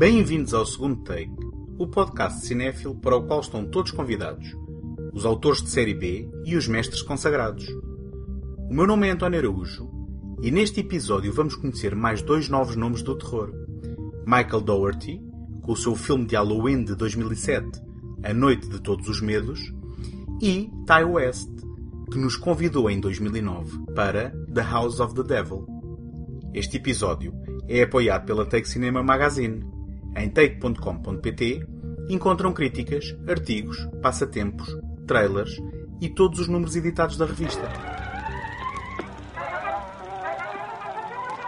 Bem-vindos ao segundo take, o podcast cinéfilo para o qual estão todos convidados, os autores de série B e os mestres consagrados. O meu nome é António Araújo e neste episódio vamos conhecer mais dois novos nomes do terror. Michael Dougherty, com o seu filme de Halloween de 2007, A Noite de Todos os Medos, e Ty West, que nos convidou em 2009 para The House of the Devil. Este episódio é apoiado pela Take Cinema Magazine. Em take.com.pt encontram críticas, artigos, passatempos, trailers e todos os números editados da revista.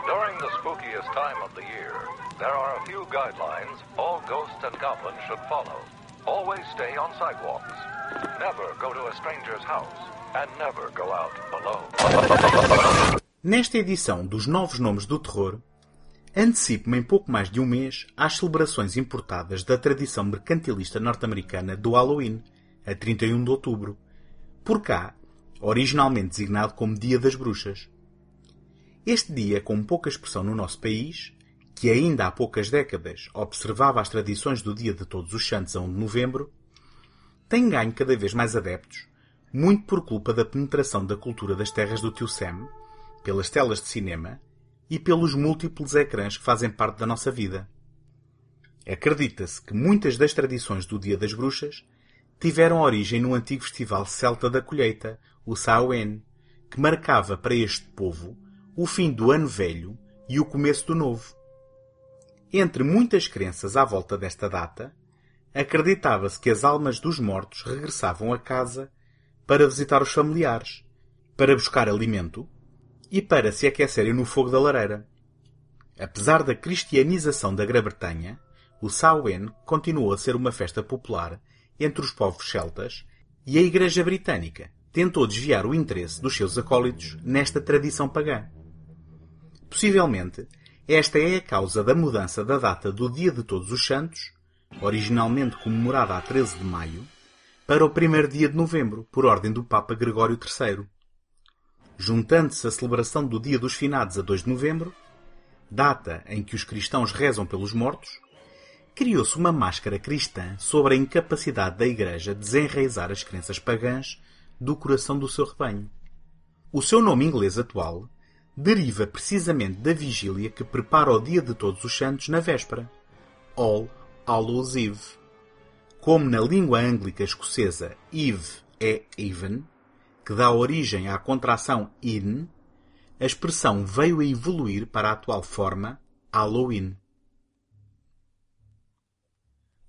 During the spookiest time of the year, there are a few guidelines all ghosts and goblins should follow. Always stay on sidewalks. Never go to a stranger's house. And never go out alone. Nesta edição dos Novos Nomes do Terror, antecipo-me em pouco mais de um mês às celebrações importadas da tradição mercantilista norte-americana do Halloween, a 31 de outubro, por cá, originalmente designado como Dia das Bruxas. Este dia, com pouca expressão no nosso país, que ainda há poucas décadas observava as tradições do Dia de Todos os Santos a 1 de novembro, tem ganho cada vez mais adeptos, muito por culpa da penetração da cultura das terras do tio Sam, pelas telas de cinema e pelos múltiplos ecrãs que fazem parte da nossa vida. Acredita-se que muitas das tradições do Dia das Bruxas tiveram origem no antigo festival celta da colheita, o Samhain, que marcava para este povo o fim do ano velho e o começo do novo. Entre muitas crenças à volta desta data, acreditava-se que as almas dos mortos regressavam a casa para visitar os familiares, para buscar alimento e para se aquecerem no fogo da lareira. Apesar da cristianização da Grã-Bretanha, o Samhain continuou a ser uma festa popular entre os povos celtas e a Igreja Britânica tentou desviar o interesse dos seus acólitos nesta tradição pagã. Possivelmente, esta é a causa da mudança da data do Dia de Todos os Santos, originalmente comemorada a 13 de maio, para o primeiro dia de novembro, por ordem do Papa Gregório III. Juntando-se a celebração do Dia dos Finados a 2 de novembro, data em que os cristãos rezam pelos mortos, criou-se uma máscara cristã sobre a incapacidade da Igreja de desenraizar as crenças pagãs do coração do seu rebanho. O seu nome inglês atual deriva precisamente da vigília que prepara o Dia de Todos os Santos na véspera, All Hallows Eve. Como na língua ânglica escocesa Eve é even, que dá origem à contração in, a expressão veio a evoluir para a atual forma Halloween.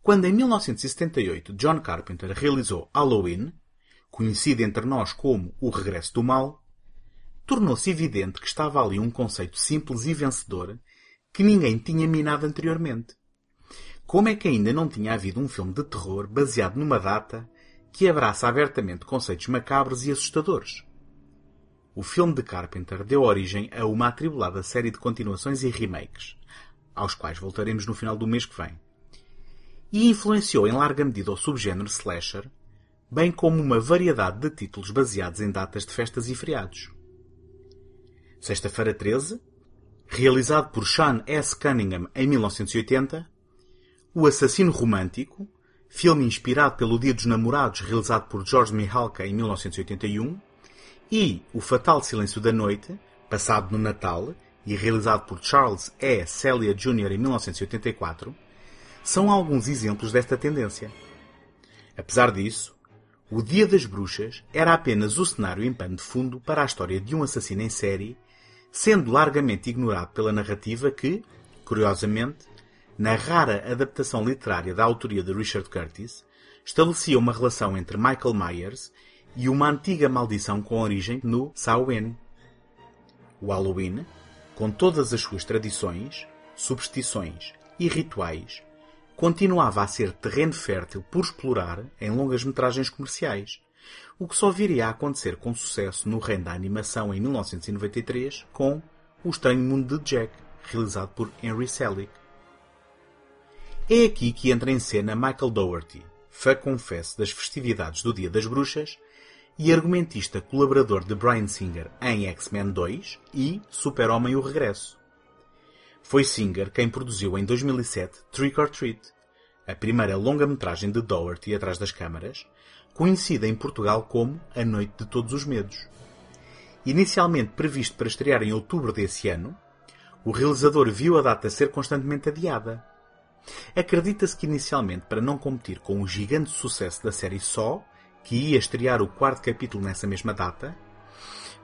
Quando em 1978 John Carpenter realizou Halloween, conhecido entre nós como O Regresso do Mal, tornou-se evidente que estava ali um conceito simples e vencedor que ninguém tinha minado anteriormente. Como é que ainda não tinha havido um filme de terror baseado numa data que abraça abertamente conceitos macabros e assustadores? O filme de Carpenter deu origem a uma atribulada série de continuações e remakes, aos quais voltaremos no final do mês que vem. E influenciou em larga medida o subgénero slasher, bem como uma variedade de títulos baseados em datas de festas e feriados. Sexta-feira 13, realizado por Sean S. Cunningham em 1980, O Assassino Romântico, filme inspirado pelo Dia dos Namorados realizado por George Mihalka em 1981, e O Fatal Silêncio da Noite, passado no Natal e realizado por Charles E. Celia Jr. em 1984, são alguns exemplos desta tendência. Apesar disso, o Dia das Bruxas era apenas o cenário em pano de fundo para a história de um assassino em série, sendo largamente ignorado pela narrativa que, curiosamente, na rara adaptação literária da autoria de Richard Curtis, estabelecia uma relação entre Michael Myers e uma antiga maldição com origem no Samhain. O Halloween, com todas as suas tradições, superstições e rituais, continuava a ser terreno fértil por explorar em longas metragens comerciais, o que só viria a acontecer com sucesso no reino da animação em 1993 com O Estranho Mundo de Jack, realizado por Henry Selick. É aqui que entra em cena Michael Dougherty, fã confesso das festividades do Dia das Bruxas e argumentista colaborador de Bryan Singer em X-Men 2 e Super-Homem o Regresso. Foi Singer quem produziu em 2007 Trick or Treat, a primeira longa-metragem de Doherty atrás das câmaras, conhecida em Portugal como A Noite de Todos os Medos. Inicialmente previsto para estrear em outubro desse ano, o realizador viu a data ser constantemente adiada. Acredita-se que inicialmente para não competir com o gigante sucesso da série Só, que ia estrear o quarto capítulo nessa mesma data,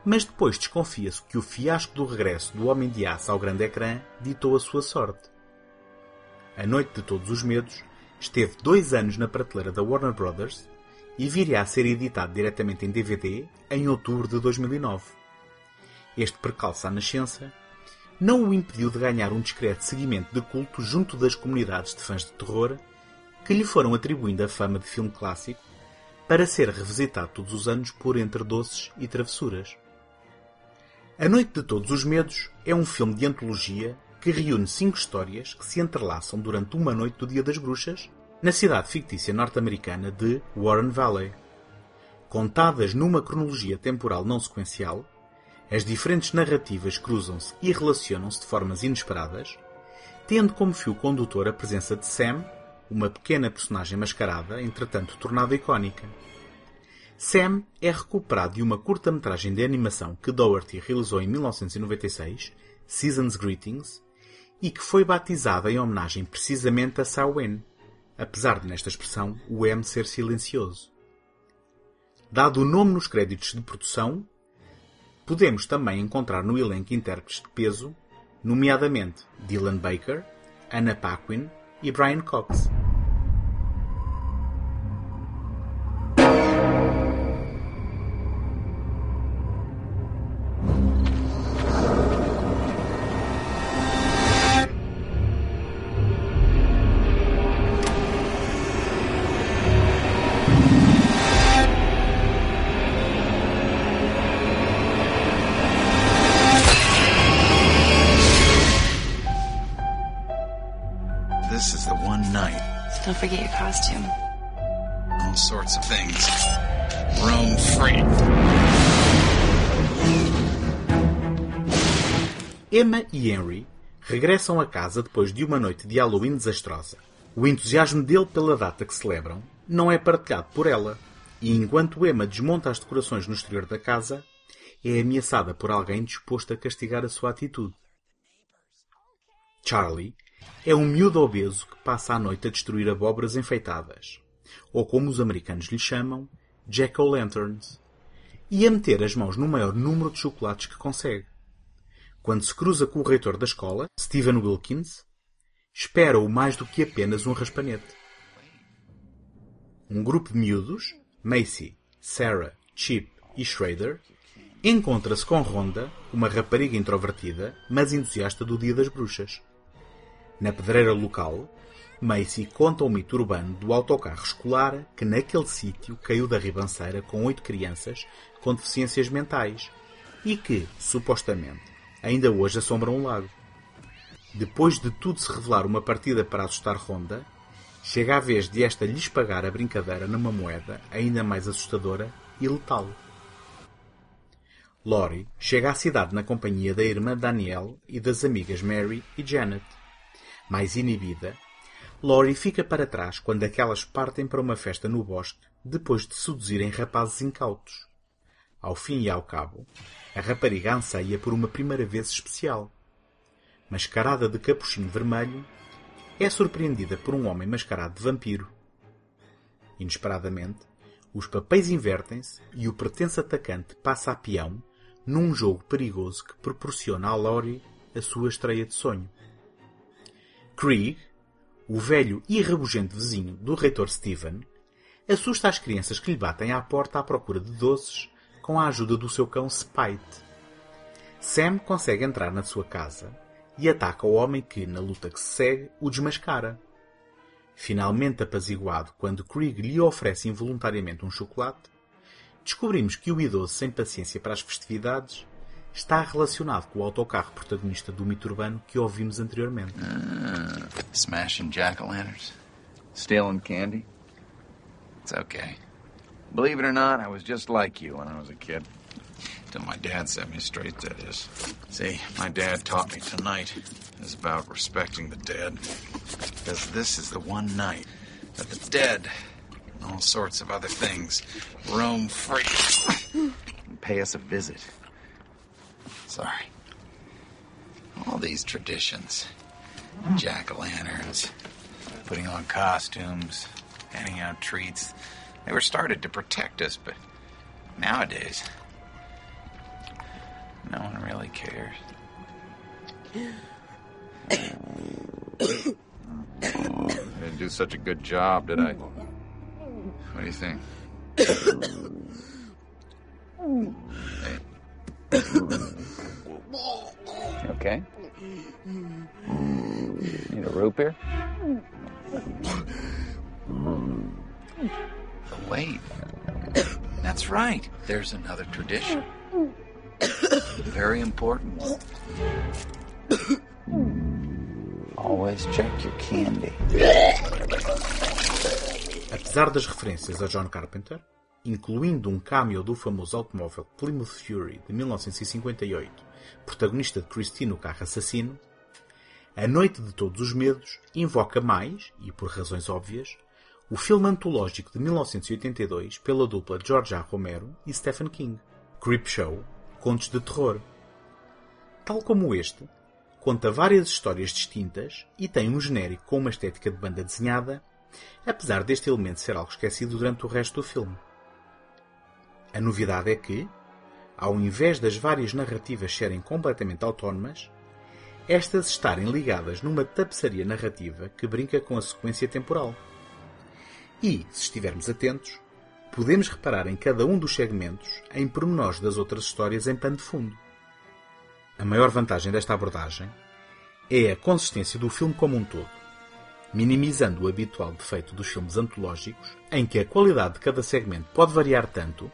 mas depois desconfia-se que o fiasco do regresso do Homem de Aço ao grande ecrã ditou a sua sorte. A Noite de Todos os Medos esteve dois anos na prateleira da Warner Brothers e viria a ser editado diretamente em DVD em outubro de 2009. Este percalço à nascença não o impediu de ganhar um discreto seguimento de culto junto das comunidades de fãs de terror que lhe foram atribuindo a fama de filme clássico para ser revisitado todos os anos por entre doces e travessuras. A Noite de Todos os Medos é um filme de antologia que reúne cinco histórias que se entrelaçam durante uma noite do Dia das Bruxas na cidade fictícia norte-americana de Warren Valley. Contadas numa cronologia temporal não sequencial, as diferentes narrativas cruzam-se e relacionam-se de formas inesperadas, tendo como fio condutor a presença de Sam, uma pequena personagem mascarada, entretanto tornada icónica. Sam é recuperado de uma curta-metragem de animação que Doherty realizou em 1996, Season's Greetings, e que foi batizada em homenagem precisamente a Samhain, apesar de nesta expressão o M ser silencioso. Dado o nome nos créditos de produção, podemos também encontrar no elenco intérpretes de peso, nomeadamente Dylan Baker, Anna Paquin e Brian Cox. Costume. All sorts of things. Roam free. Emma e Henry regressam a casa depois de uma noite de Halloween desastrosa. O entusiasmo dele pela data que celebram não é partilhado por ela, e enquanto Emma desmonta as decorações no exterior da casa, é ameaçada por alguém disposto a castigar a sua atitude. Charlie é um miúdo obeso que passa a noite a destruir abóboras enfeitadas, ou como os americanos lhe chamam, jack-o'-lanterns, e a meter as mãos no maior número de chocolates que consegue. Quando se cruza com o reitor da escola, Stephen Wilkins, espera-o mais do que apenas um raspanete. Um grupo de miúdos, Macy, Sarah, Chip e Schrader, encontra-se com Rhonda, uma rapariga introvertida, mas entusiasta do Dia das Bruxas. Na pedreira local, Macy conta o mito urbano do autocarro escolar que naquele sítio caiu da ribanceira com oito crianças com deficiências mentais e que, supostamente, ainda hoje assombram o lago. Depois de tudo se revelar uma partida para assustar Ronda, chega a vez de esta lhes pagar a brincadeira numa moeda ainda mais assustadora e letal. Lori chega à cidade na companhia da irmã Danielle e das amigas Mary e Janet. Mais inibida, Lori fica para trás quando aquelas partem para uma festa no bosque depois de seduzirem rapazes incautos. Ao fim e ao cabo, a rapariga anseia por uma primeira vez especial. Mascarada de capuchinho vermelho, é surpreendida por um homem mascarado de vampiro. Inesperadamente, os papéis invertem-se e o pretenso atacante passa a peão num jogo perigoso que proporciona a Lori a sua estreia de sonho. Krieg, o velho e rabugento vizinho do reitor Stephen, assusta as crianças que lhe batem à porta à procura de doces com a ajuda do seu cão Spite. Sam consegue entrar na sua casa e ataca o homem que, na luta que se segue, o desmascara. Finalmente apaziguado quando Krieg lhe oferece involuntariamente um chocolate, descobrimos que o idoso sem paciência para as festividades está relacionado com o autocarro protagonista do mito urbano que ouvimos anteriormente. Smashing jack-o'-lanterns. Stealing candy. It's okay. Believe it or not, I was just like you when I was a kid. Till my dad set me straight, that is. See, my dad taught me tonight is about respecting the dead. Because this is the one night that the dead and all sorts of other things roam free and pay us a visit. Sorry. All these traditions jack o' lanterns, putting on costumes, handing out treats they were started to protect us, but nowadays, no one really cares. I didn't do such a good job, did I? What do you think? Okay? Need a rope here? But wait. That's right. There's another tradition. Very important. Always check your candy. Apesar das referências a John Carpenter, incluindo um cameo do famoso automóvel Plymouth Fury de 1958, protagonista de Christine o carro assassino, A Noite de Todos os Medos invoca mais, e por razões óbvias, o filme antológico de 1982 pela dupla George A. Romero e Stephen King, Creepshow, Contos de Terror. Tal como este, conta várias histórias distintas e tem um genérico com uma estética de banda desenhada, apesar deste elemento ser algo esquecido durante o resto do filme. A novidade é que, ao invés das várias narrativas serem completamente autónomas, estas estarem ligadas numa tapeçaria narrativa que brinca com a sequência temporal. E, se estivermos atentos, podemos reparar em cada um dos segmentos em pormenores das outras histórias em pano de fundo. A maior vantagem desta abordagem é a consistência do filme como um todo, minimizando o habitual defeito dos filmes antológicos, em que a qualidade de cada segmento pode variar tanto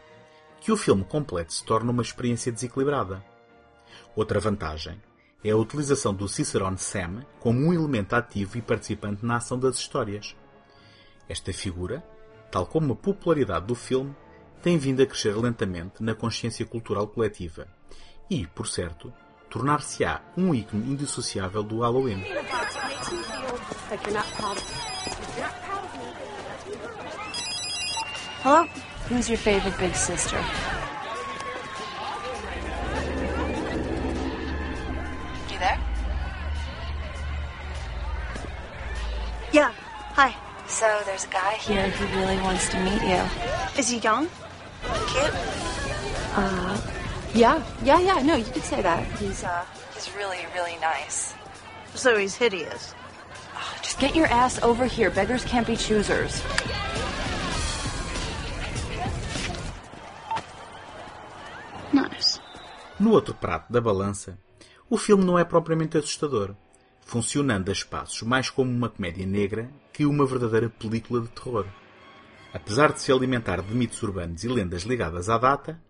que o filme completo se torna uma experiência desequilibrada. Outra vantagem é a utilização do Cicerone Sam como um elemento ativo e participante na ação das histórias. Esta figura, tal como a popularidade do filme, tem vindo a crescer lentamente na consciência cultural coletiva e, por certo, tornar-se-á um ícone indissociável do Halloween. Hello? Who's your favorite big sister? You there? Yeah. Hi. So there's a guy here who really wants to meet you. Is he young? Cute? Uh, yeah, yeah, yeah. No, you could say that. He's uh, he's really, really nice. So he's hideous. Just get your ass over here. Beggars can't be choosers. No outro prato da balança, o filme não é propriamente assustador, funcionando a espaços mais como uma comédia negra que uma verdadeira película de terror. Apesar de se alimentar de mitos urbanos e lendas ligadas à data,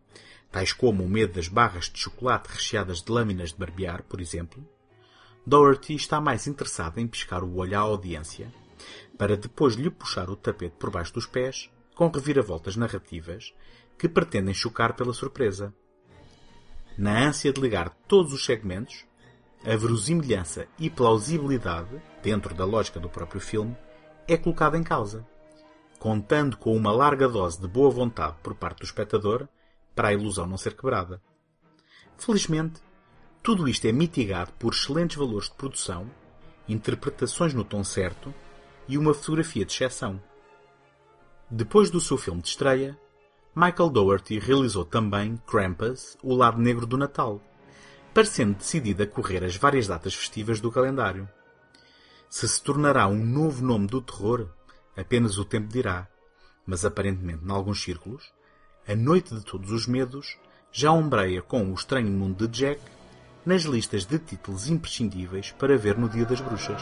tais como o medo das barras de chocolate recheadas de lâminas de barbear, por exemplo, Doherty está mais interessado em piscar o olho à audiência para depois lhe puxar o tapete por baixo dos pés com reviravoltas narrativas que pretendem chocar pela surpresa. Na ânsia de ligar todos os segmentos, a verosimilhança e plausibilidade, dentro da lógica do próprio filme, é colocada em causa, contando com uma larga dose de boa vontade por parte do espectador para a ilusão não ser quebrada. Felizmente, tudo isto é mitigado por excelentes valores de produção, interpretações no tom certo e uma fotografia de exceção. Depois do seu filme de estreia, Michael Dougherty realizou também Krampus, o lado negro do Natal, parecendo decidido a correr as várias datas festivas do calendário. Se se tornará um novo nome do terror, apenas o tempo dirá, mas aparentemente, em alguns círculos, A Noite de Todos os Medos já ombreia com O Estranho Mundo de Jack nas listas de títulos imprescindíveis para ver no Dia das Bruxas.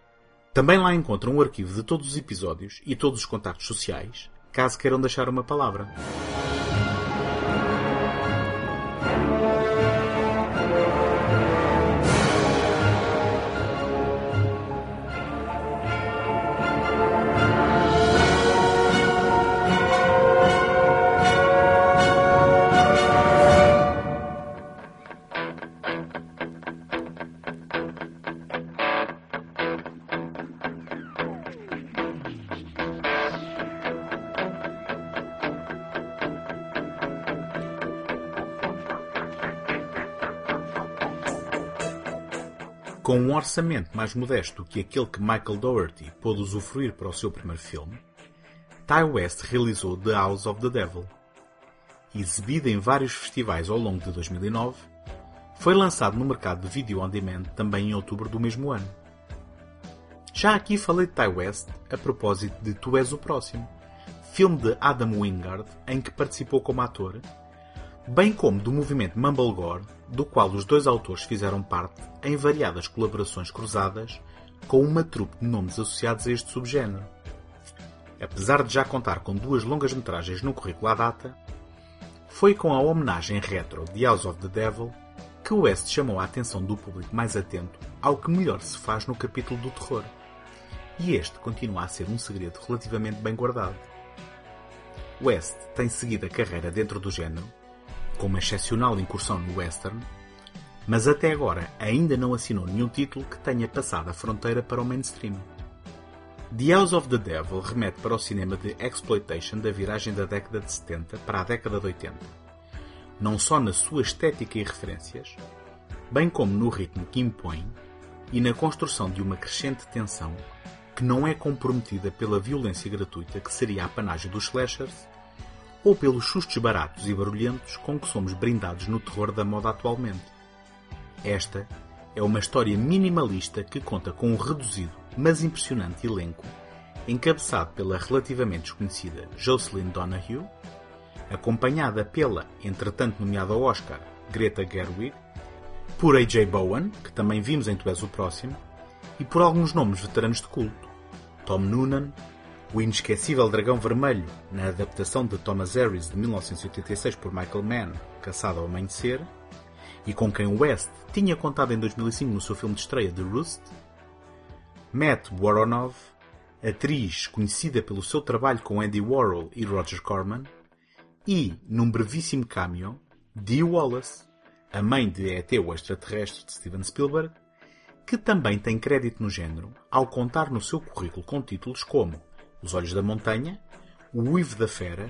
Também lá encontram o arquivo de todos os episódios e todos os contactos sociais, caso queiram deixar uma palavra. Com um orçamento mais modesto que aquele que Michael Dougherty pôde usufruir para o seu primeiro filme, Ty West realizou The House of the Devil. Exibida em vários festivais ao longo de 2009, foi lançado no mercado de vídeo on demand também em outubro do mesmo ano. Já aqui falei de Ty West a propósito de Tu És o Próximo, filme de Adam Wingard em que participou como ator, bem como do movimento Mumblegore, do qual os dois autores fizeram parte em variadas colaborações cruzadas com uma trupe de nomes associados a este subgénero. Apesar de já contar com duas longas metragens no currículo à data, foi com a homenagem retro de House of the Devil que West chamou a atenção do público mais atento ao que melhor se faz no capítulo do terror. E este continua a ser um segredo relativamente bem guardado. West tem seguido a carreira dentro do género, com uma excepcional incursão no western, mas até agora ainda não assinou nenhum título que tenha passado a fronteira para o mainstream. The House of the Devil remete para o cinema de exploitation da viragem da década de 70 para a década de 80, não só na sua estética e referências, bem como no ritmo que impõe e na construção de uma crescente tensão que não é comprometida pela violência gratuita que seria a panagem dos slashers ou pelos sustos baratos e barulhentos com que somos brindados no terror da moda atualmente. Esta é uma história minimalista que conta com um reduzido, mas impressionante elenco, encabeçado pela relativamente desconhecida Jocelyn Donahue, acompanhada pela, entretanto nomeada ao Oscar, Greta Gerwig, por A.J. Bowen, que também vimos em Tu És o Próximo, e por alguns nomes veteranos de culto, Tom Noonan, o inesquecível Dragão Vermelho, na adaptação de Thomas Harris de 1986 por Michael Mann, Caçado ao Amanhecer, e com quem West tinha contado em 2005 no seu filme de estreia The Roost, Matt Woronov, atriz conhecida pelo seu trabalho com Andy Warhol e Roger Corman, e, num brevíssimo cameo, Dee Wallace, a mãe de E.T. o extraterrestre de Steven Spielberg, que também tem crédito no género ao contar no seu currículo com títulos como Os Olhos da Montanha, O Uivo da Fera,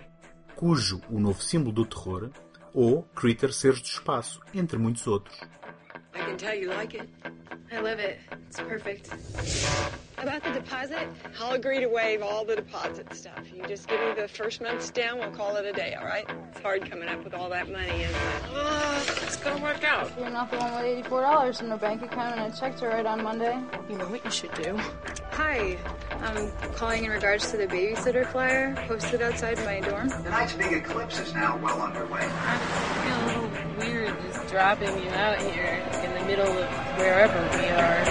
cujo o novo símbolo do terror, ou Critter Seres do Espaço, entre muitos outros. I can tell you like it. I love it. It's perfect. About the deposit, I'll agree to waive all the deposit stuff. You just give me the first month's down, we'll call it a day, all right? It's hard coming up with all that money, isn't it? Uh, it's gonna work out. You're not the one with eighty-four dollars in the bank account, and I checked to right on Monday. You know what you should do? Hi, I'm calling in regards to the babysitter flyer posted outside my dorm. Tonight's big eclipse is now well underway. I feel a little weird just dropping you out here in the middle of wherever we are.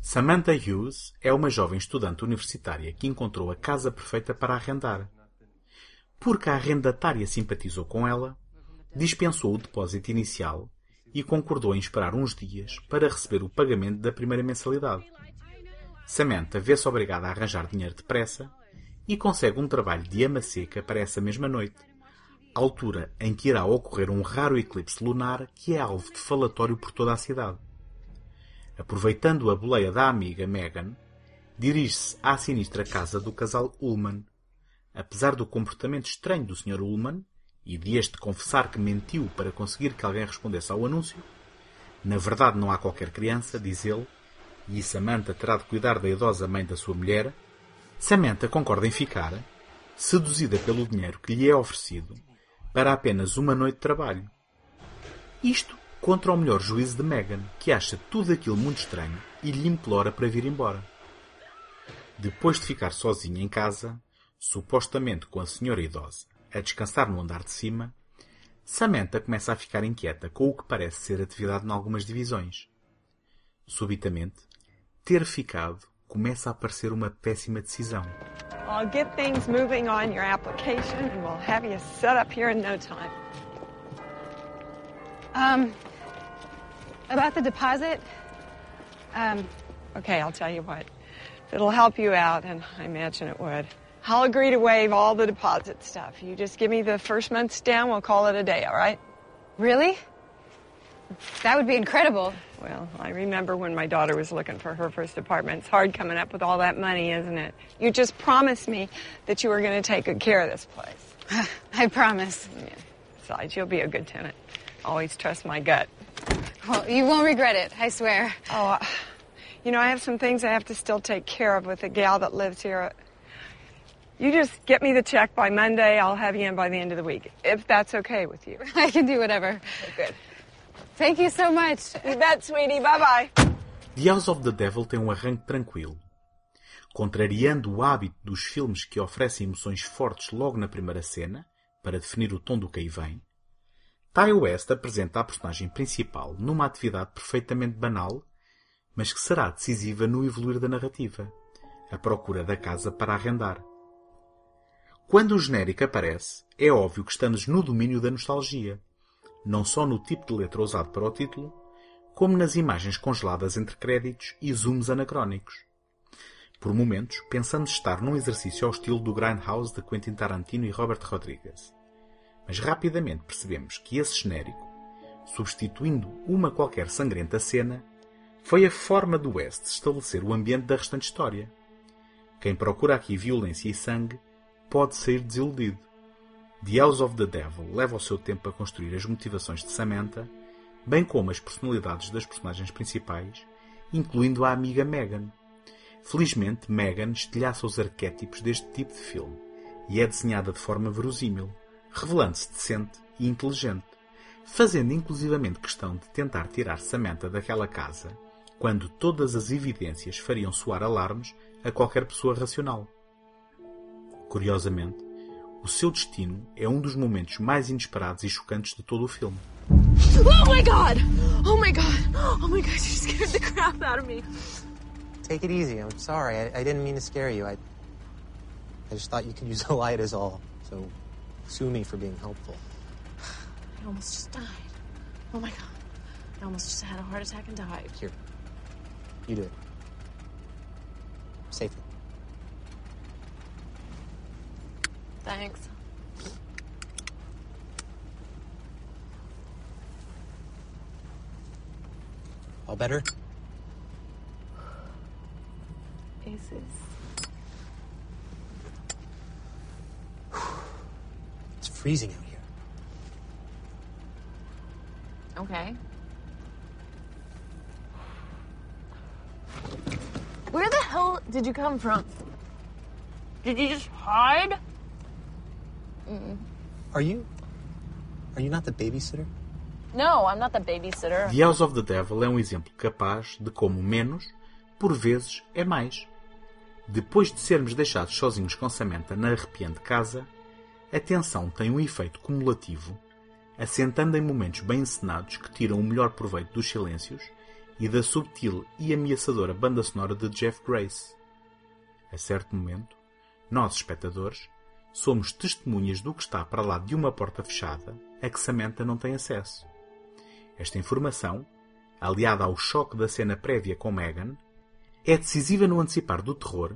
Samantha Hughes é uma jovem estudante universitária que encontrou a casa perfeita para arrendar. Porque a arrendatária simpatizou com ela, dispensou o depósito inicial e concordou em esperar uns dias para receber o pagamento da primeira mensalidade. Samantha vê-se obrigada a arranjar dinheiro depressa e consegue um trabalho de ama seca para essa mesma noite, altura em que irá ocorrer um raro eclipse lunar que é alvo de falatório por toda a cidade. Aproveitando a boleia da amiga Megan, dirige-se à sinistra casa do casal Ullman. Apesar do comportamento estranho do Sr. Ullman e de este confessar que mentiu para conseguir que alguém respondesse ao anúncio, na verdade não há qualquer criança, diz ele, e Samantha terá de cuidar da idosa mãe da sua mulher, Samantha concorda em ficar, seduzida pelo dinheiro que lhe é oferecido, para apenas uma noite de trabalho. Isto contra o melhor juízo de Megan, que acha tudo aquilo muito estranho e lhe implora para vir embora. Depois de ficar sozinha em casa, supostamente com a senhora idosa, a descansar no andar de cima, Samantha começa a ficar inquieta com o que parece ser atividade em algumas divisões. Subitamente, ter ficado começa a parecer uma péssima decisão. I'll get things moving on your application and we'll have you set up here in no time. Um, about the deposit, um, Okay, I'll tell you what. It'll help you out, and I imagine it would, I'll agree to waive all the deposit stuff. You just give me the first month's down, we'll call it a day, all right? really? That would be incredible. Well, I remember when my daughter was looking for her first apartment. It's hard coming up with all that money, isn't it? You just promised me that you were going to take good care of this place. I promise. Yeah. Besides, you'll be a good tenant. Always trust my gut. Well, you won't regret it, I swear. Oh, uh, you know, I have some things I have to still take care of with the gal that lives here. You just get me the check by Monday. I'll have you in by the end of the week, if that's okay with you. I can do whatever. Good. Thank you so much. You bet, sweetie. Bye bye. The House of the Devil tem um arranque tranquilo. Contrariando o hábito dos filmes que oferecem emoções fortes logo na primeira cena, para definir o tom do que aí vem, Ty West apresenta a personagem principal numa atividade perfeitamente banal, mas que será decisiva no evoluir da narrativa, a procura da casa para arrendar. Quando o genérico aparece, é óbvio que estamos no domínio da nostalgia, não só no tipo de letra usado para o título, como nas imagens congeladas entre créditos e zooms anacrónicos. Por momentos, pensamos estar num exercício ao estilo do Grindhouse de Quentin Tarantino e Robert Rodriguez. Mas rapidamente percebemos que esse genérico, substituindo uma qualquer sangrenta cena, foi a forma do West estabelecer o ambiente da restante história. Quem procura aqui violência e sangue pode sair desiludido. The House of the Devil leva o seu tempo a construir as motivações de Samantha, bem como as personalidades das personagens principais, incluindo a amiga Megan. Felizmente, Megan estilhaça os arquétipos deste tipo de filme e é desenhada de forma verosímil, revelando-se decente e inteligente, fazendo inclusivamente questão de tentar tirar Samantha daquela casa quando todas as evidências fariam soar alarmes a qualquer pessoa racional. Curiosamente, o seu destino é um dos momentos mais inesperados e chocantes de todo o filme. Oh my god! Oh my god! Oh my god, you scared the crap out of me. Take it easy. I'm sorry. I, I didn't mean to scare you. I, I just thought you could use the light is all. So, sue me for being helpful. I almost just died. Oh my god. I almost just had a heart attack and died. Here, you do it. Thanks. All better? Aces. It's freezing out here. Okay. Where the hell did you come from? Did you just hide? Are you? Are you not the babysitter? No, I'm not the babysitter. The House of the Devil é um exemplo capaz de como menos, por vezes, é mais. Depois de sermos deixados sozinhos com Samantha na arrepiante casa, a tensão tem um efeito cumulativo, assentando em momentos bem encenados que tiram o melhor proveito dos silêncios e da subtil e ameaçadora banda sonora de Jeff Grace. A certo momento, nós, espectadores, somos testemunhas do que está para lá de uma porta fechada a que Samantha não tem acesso. Esta informação, aliada ao choque da cena prévia com Megan, é decisiva no antecipar do terror,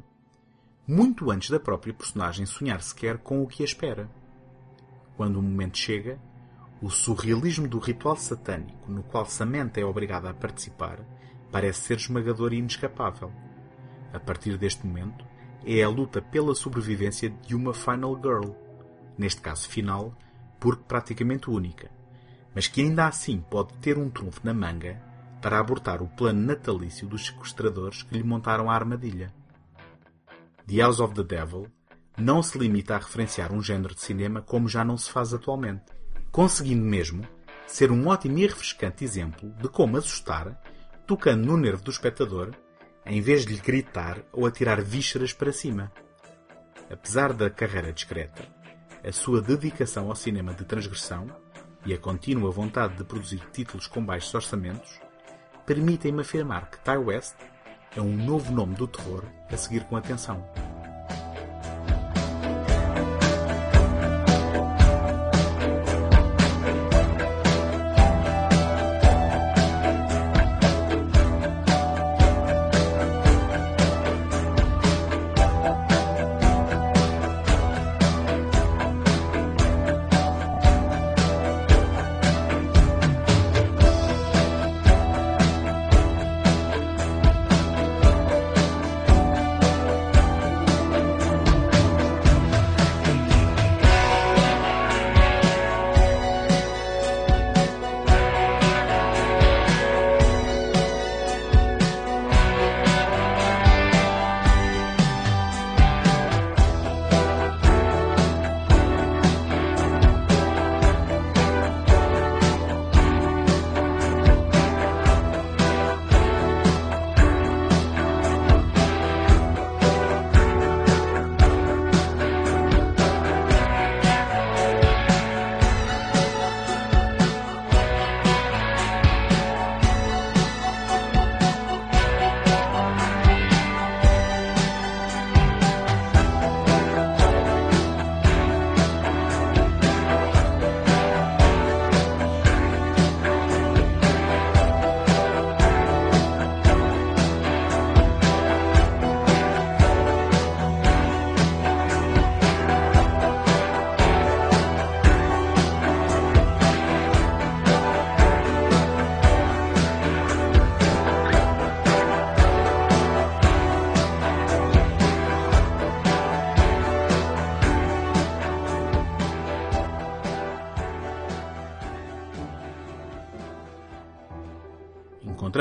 muito antes da própria personagem sonhar sequer com o que a espera. Quando o momento chega, o surrealismo do ritual satânico no qual Samantha é obrigada a participar parece ser esmagador e inescapável. A partir deste momento, é a luta pela sobrevivência de uma Final Girl, neste caso final, porque praticamente única, mas que ainda assim pode ter um trunfo na manga para abortar o plano natalício dos sequestradores que lhe montaram a armadilha. The House of the Devil não se limita a referenciar um género de cinema como já não se faz atualmente, conseguindo mesmo ser um ótimo e refrescante exemplo de como assustar, tocando no nervo do espectador, em vez de lhe gritar ou atirar vísceras para cima. Apesar da carreira discreta, a sua dedicação ao cinema de transgressão e a contínua vontade de produzir títulos com baixos orçamentos permitem-me afirmar que Ty West é um novo nome do terror a seguir com atenção.